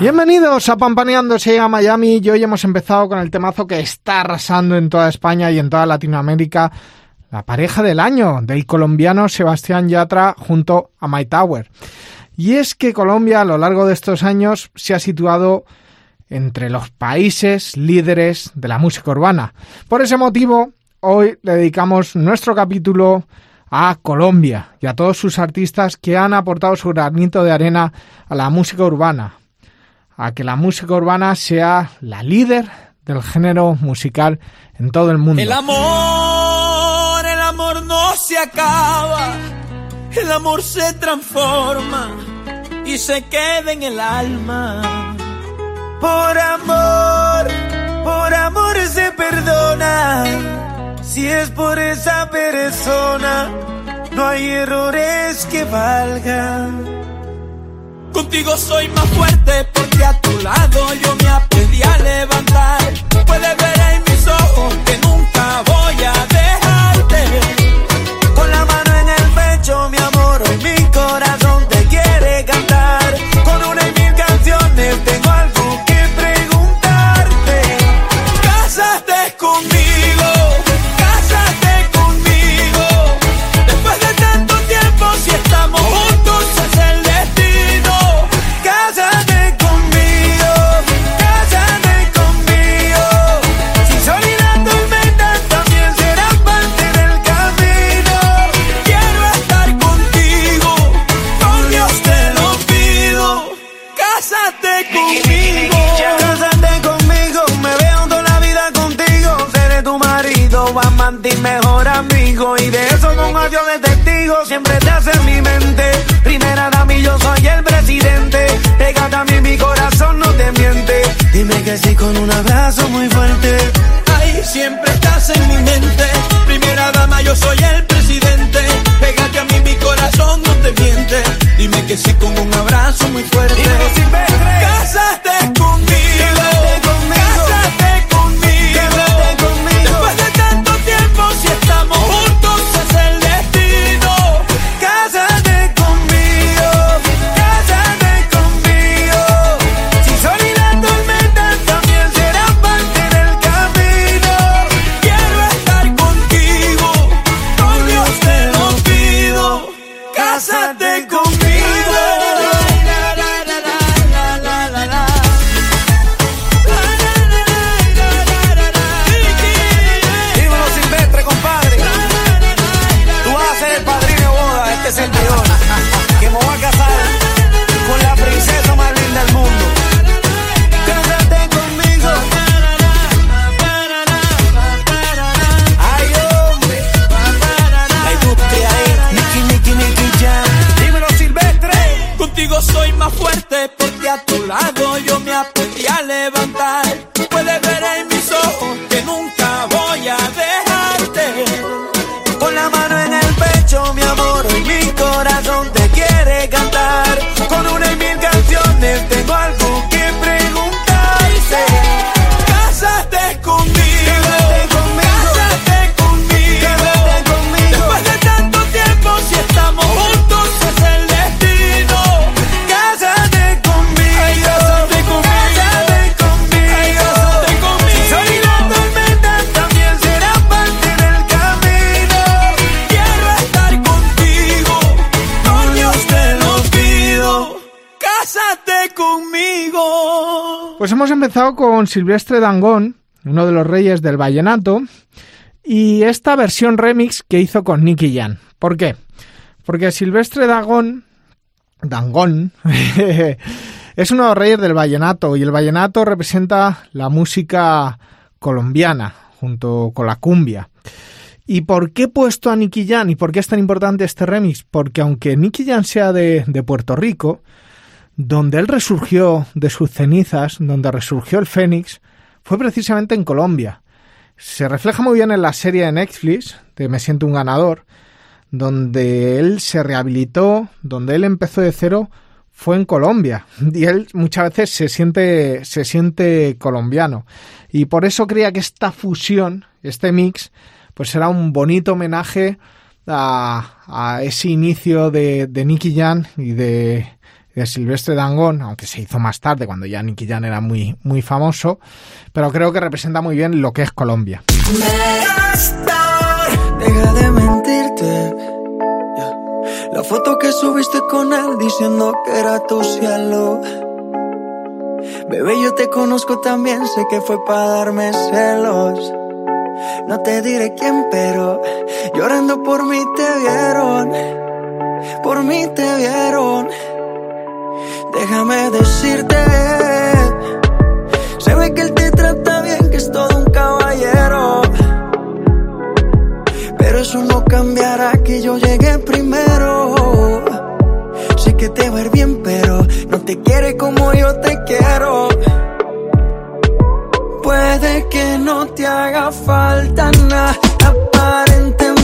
Bienvenidos a Pampaneándose a Miami. Y hoy hemos empezado con el temazo que está arrasando en toda España y en toda Latinoamérica. La pareja del año del colombiano Sebastián Yatra junto a My Tower. Y es que Colombia a lo largo de estos años se ha situado entre los países líderes de la música urbana. Por ese motivo, hoy le dedicamos nuestro capítulo a Colombia y a todos sus artistas que han aportado su granito de arena a la música urbana, a que la música urbana sea la líder del género musical en todo el mundo. El amor, el amor no se acaba, el amor se transforma y se queda en el alma. Por amor, por amor se perdona, si es por esa persona, no hay errores que valgan. Contigo soy más fuerte porque a tu lado yo me aprendí a levantar. Puedes ver en mis ojos que nunca voy a Pues hemos empezado con Silvestre Dangón, uno de los reyes del vallenato, y esta versión remix que hizo con Nicky Jan. ¿Por qué? Porque Silvestre Dangón, Dangón, es uno de los reyes del vallenato, y el vallenato representa la música colombiana, junto con la cumbia. ¿Y por qué he puesto a Nicky Jan y por qué es tan importante este remix? Porque aunque Nicky Jan sea de, de Puerto Rico, donde él resurgió de sus cenizas, donde resurgió el Fénix, fue precisamente en Colombia. Se refleja muy bien en la serie de Netflix de Me siento un ganador, donde él se rehabilitó, donde él empezó de cero, fue en Colombia. Y él muchas veces se siente, se siente colombiano. Y por eso creía que esta fusión, este mix, pues será un bonito homenaje a, ese inicio de, de Nicky Jan y de, de Silvestre Dangón, aunque se hizo más tarde cuando ya Nicky Jan era muy, muy famoso, pero creo que representa muy bien lo que es Colombia. Deja de mentirte. La foto que subiste con él diciendo que era tu cielo. Bebé, yo te conozco también, sé que fue para darme celos. No te diré quién, pero llorando por mí te vieron. Por mí te vieron. Déjame decirte, se ve que él te trata bien, que es todo un caballero. Pero eso no cambiará que yo llegué primero. Sé que te va a ir bien, pero no te quiere como yo te quiero. Puede que no te haga falta nada, aparentemente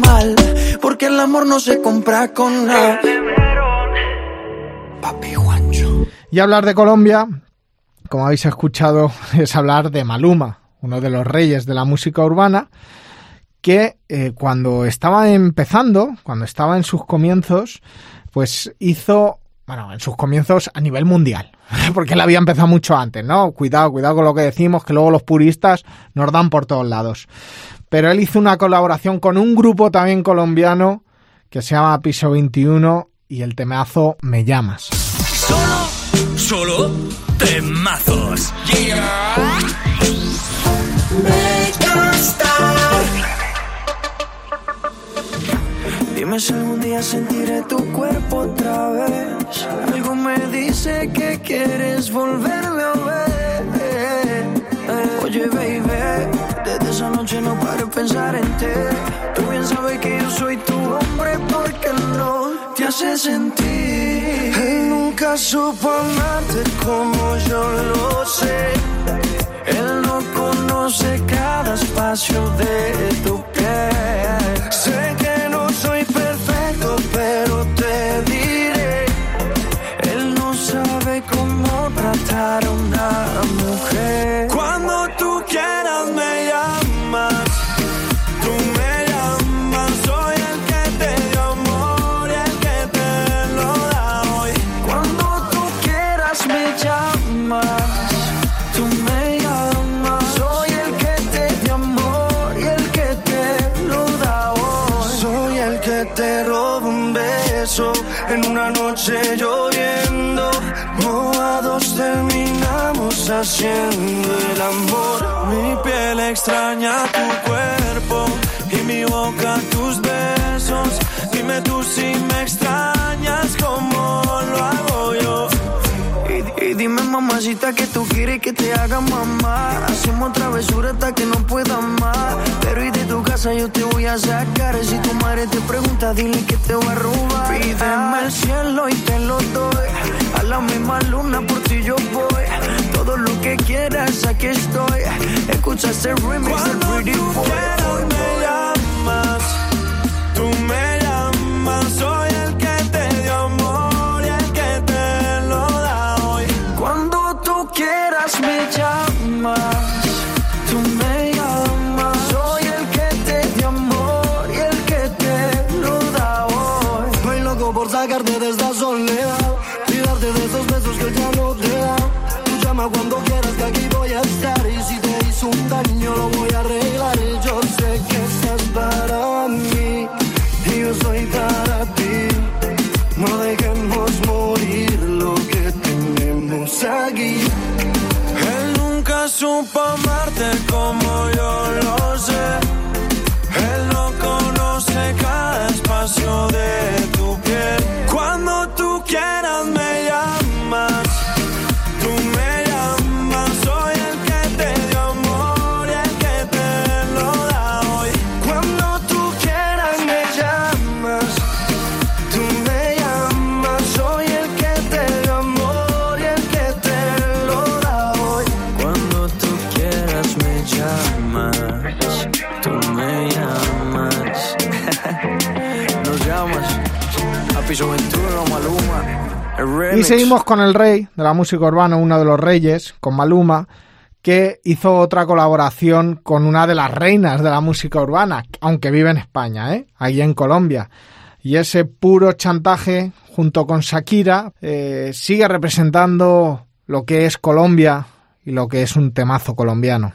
mal. Porque el amor no se compra con. Y hablar de Colombia, como habéis escuchado, es hablar de Maluma, uno de los reyes de la música urbana, que eh, cuando estaba empezando, cuando estaba en sus comienzos, pues hizo, bueno, en sus comienzos a nivel mundial, porque él había empezado mucho antes, ¿no? Cuidado, cuidado con lo que decimos, que luego los puristas nos dan por todos lados. Pero él hizo una colaboración con un grupo también colombiano que se llama Piso 21 y el temazo Me llamas. Solo, solo temazos. Dime si algún día sentiré tu cuerpo otra vez. Algo me dice que quieres volverme a ver. Tú bien sabes que yo soy tu hombre porque no te hace sentir. Él nunca supo amarte como yo lo sé. Él no conoce cada espacio de tu piel. Haciendo el amor. Mi piel extraña tu cuerpo y mi boca tus besos. Dime tú si me extrañas como lo hago yo. Y, y dime mamacita que tú quieres que te haga mamá Hacemos travesura hasta que no pueda más Pero y de tu casa yo te voy a sacar Si tu madre te pregunta dile que te voy a robar Pídeme el cielo y te lo doy A la misma luna por ti yo voy lo que quieras aquí estoy. Escucha este remix del Pretty Boy. me llamas. Tú me llamas, soy el que te dio amor y el que te lo da hoy. Cuando tú quieras me llamas, tú me llamas, soy el que te dio amor y el que te lo da hoy. Estoy loco por sacarte de esta soledad. Y darte de esos besos que ya no te da. Tú llama cuando nunca supo llamas, tú me llamas, Maluma. Y seguimos con el rey de la música urbana, uno de los reyes, con Maluma, que hizo otra colaboración con una de las reinas de la música urbana, aunque vive en España, ¿eh? ahí en Colombia. Y ese puro chantaje, junto con Shakira, eh, sigue representando lo que es Colombia y lo que es un temazo colombiano.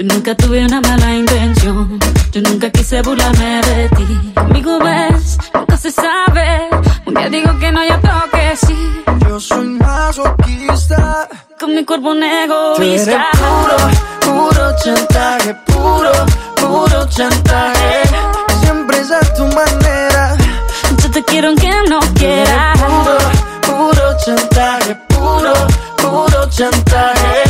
yo nunca tuve una mala intención. Yo nunca quise burlarme de ti. Amigo, ves, nunca se sabe. Un día digo que no, y otro que sí. Yo soy masoquista. Con mi cuerpo un egoísta. puro, puro chantaje. Puro, puro chantaje. Siempre es a tu manera. Yo te quiero aunque no quieras. Puro, puro chantaje. Puro, puro chantaje.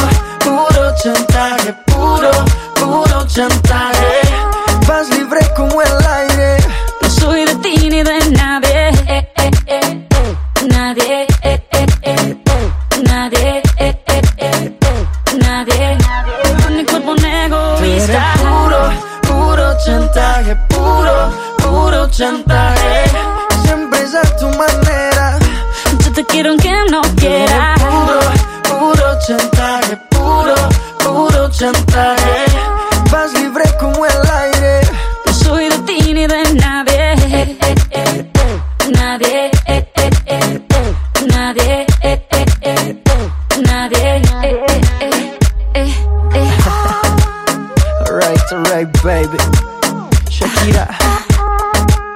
chantaje. Puro, puro chantaje. Vas libre como el aire. No soy de ti ni de nadie. Eh, eh, eh. Nadie. Eh, eh, eh. Nadie. Eh, eh, eh. Nadie. Con mi cuerpo un egoísta. Puro, puro chantaje. Puro, puro chantaje. Siempre es a tu manera. Yo te quiero aunque no quieras. Chantaje. Vas libre como el aire. No soy de ti ni de nadie. Eh, eh, eh. Nadie. Eh, eh, eh. Nadie. Eh, eh, eh. Nadie. Eh, eh, eh. Eh, eh. Alright, alright, baby. Shakira.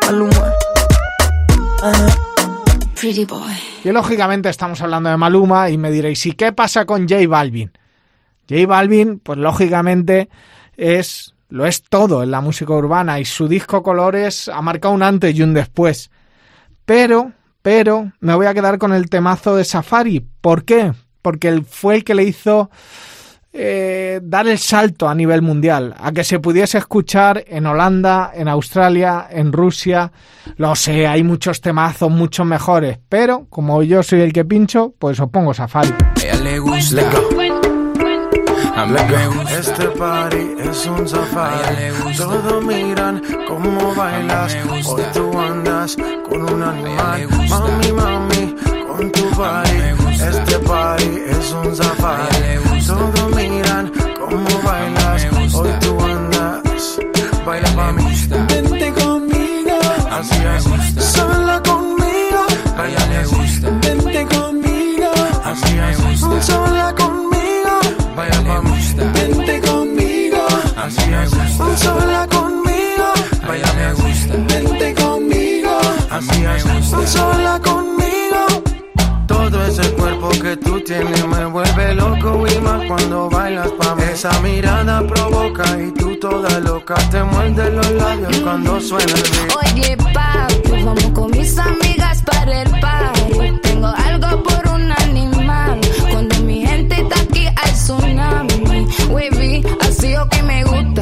Maluma. Pretty boy. Y lógicamente estamos hablando de Maluma y me diréis, ¿y qué pasa con J Balvin? J Balvin, pues lógicamente es lo es todo en la música urbana y su disco Colores ha marcado un antes y un después. Pero, pero, me voy a quedar con el temazo de Safari. ¿Por qué? Porque él fue el que le hizo eh, dar el salto a nivel mundial, a que se pudiese escuchar en Holanda, en Australia, en Rusia. Lo sé, hay muchos temazos, muchos mejores, pero como yo soy el que pincho, pues os pongo Safari. A ella le gusta. Este party es un safari. Todos miran cómo bailas. Hoy tú andas con un animal. Mami, mami, con tu party. Este party es un safari. Todos miran cómo bailas. Hoy tú andas. Baila pa' mí. Vente conmigo. Así es. Sola conmigo. A ella le gusta. Tienes me vuelve loco y más cuando bailas pa'. Esa mirada provoca y tú toda loca te muerde los labios cuando suena el beat. Oye, papi, vamos con mis amigas para el party. Tengo algo por un animal. Cuando mi gente está aquí hay tsunami. Wavy, así o que me gusta.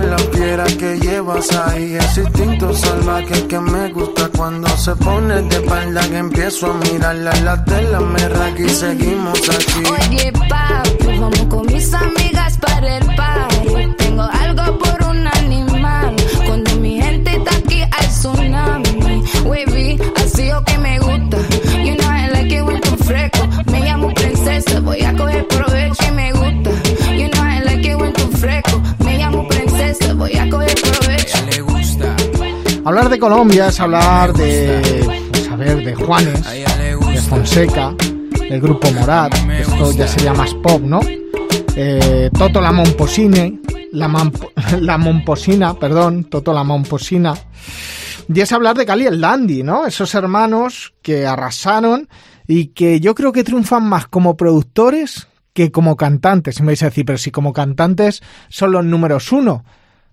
La piedra que llevas ahí. Ese instinto salvaje que me gusta cuando se pone de espalda. Que empiezo a mirarla la tela me raca y seguimos aquí. Oye, papi, vamos con mis amigas para el party. Tengo algo por un animal. Cuando mi gente está aquí, hay tsunami. Wavy, así o que me gusta. You know I like it when fresco. Me llamo princesa, voy a coger provecho Hablar de Colombia es hablar de, pues, a ver, de Juanes, de. Fonseca, del grupo Morat, esto ya sería más pop, ¿no? Eh, Toto la Momposine, la, Mampo- la Momposina, perdón, Toto la Momposina. Y es hablar de Cali el Dandy, ¿no? Esos hermanos que arrasaron y que yo creo que triunfan más como productores que como cantantes. Y me vais a decir, pero si como cantantes son los números uno.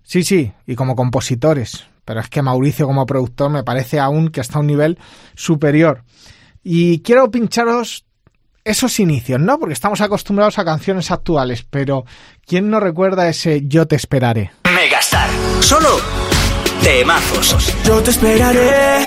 Sí, sí, y como compositores. Pero es que Mauricio como productor me parece aún que está a un nivel superior. Y quiero pincharos esos inicios, ¿no? Porque estamos acostumbrados a canciones actuales, pero ¿quién no recuerda ese Yo te esperaré? Megastar. Solo temazos. Yo te esperaré.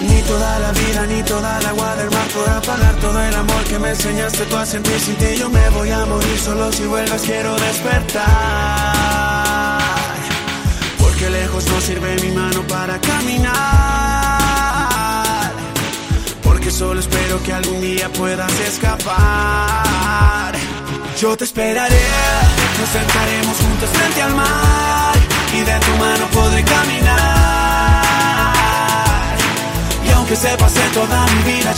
Ni toda la vida, ni toda el agua del mar podrá pagar todo el amor que me enseñaste tú a sentir sin ti. Yo me voy a morir solo si vuelvas, quiero despertar. Porque lejos no sirve mi mano para caminar. Porque solo espero que algún día puedas escapar. Yo te esperaré, nos sentaremos juntos frente al mar.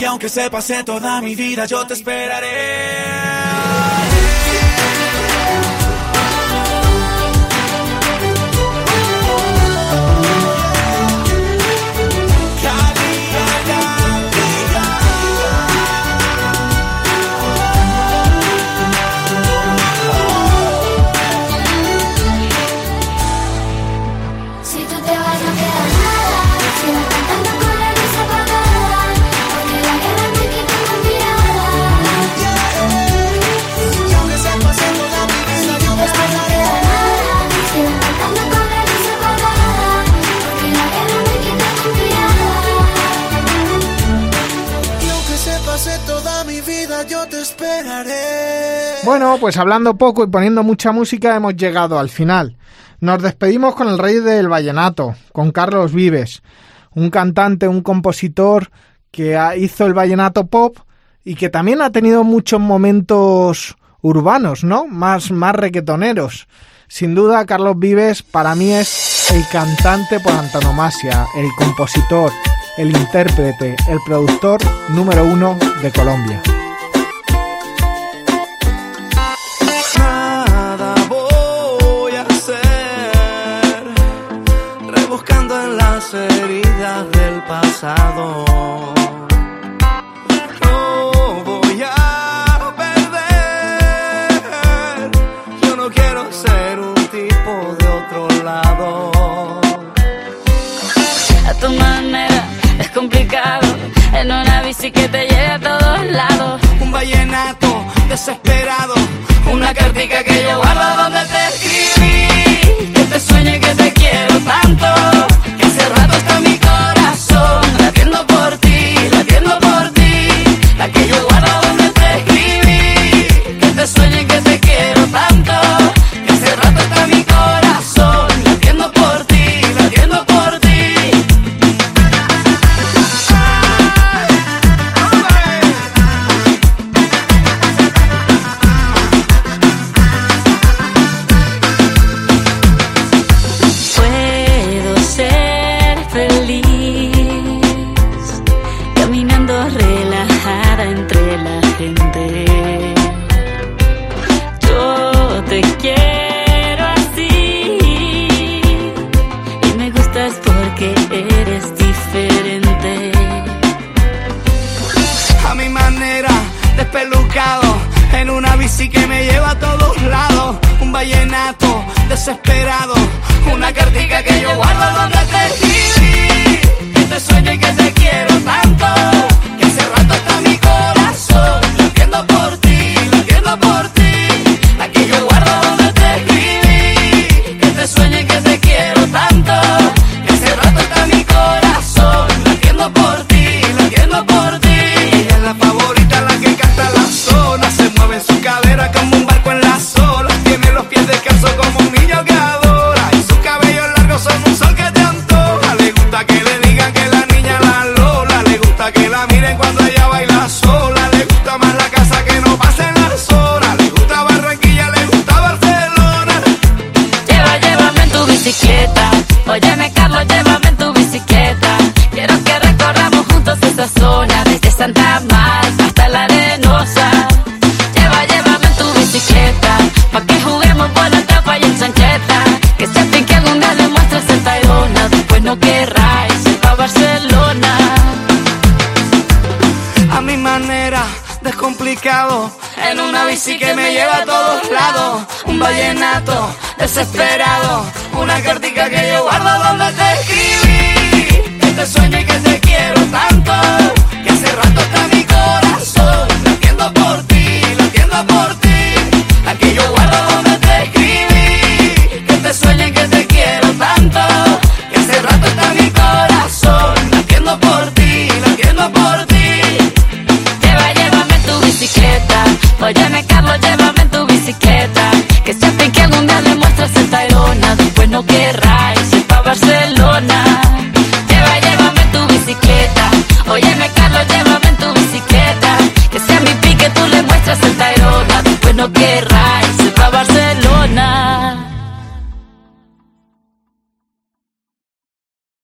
Y aunque se pase toda mi vida, yo te esperaré. Bueno, pues hablando poco y poniendo mucha música hemos llegado al final. Nos despedimos con el rey del vallenato, con Carlos Vives, un cantante, un compositor que hizo el vallenato pop y que también ha tenido muchos momentos urbanos, ¿no? Más, más requetoneros. Sin duda, Carlos Vives para mí es el cantante por antonomasia, el compositor, el intérprete, el productor número uno de Colombia. qué rica que yo manera, descomplicado. En una bici que me lleva a todos lados. Un vallenato desesperado. Una cartica que yo guardo donde te escribí. Que sueño y que te quiero tanto. Que hace rato también.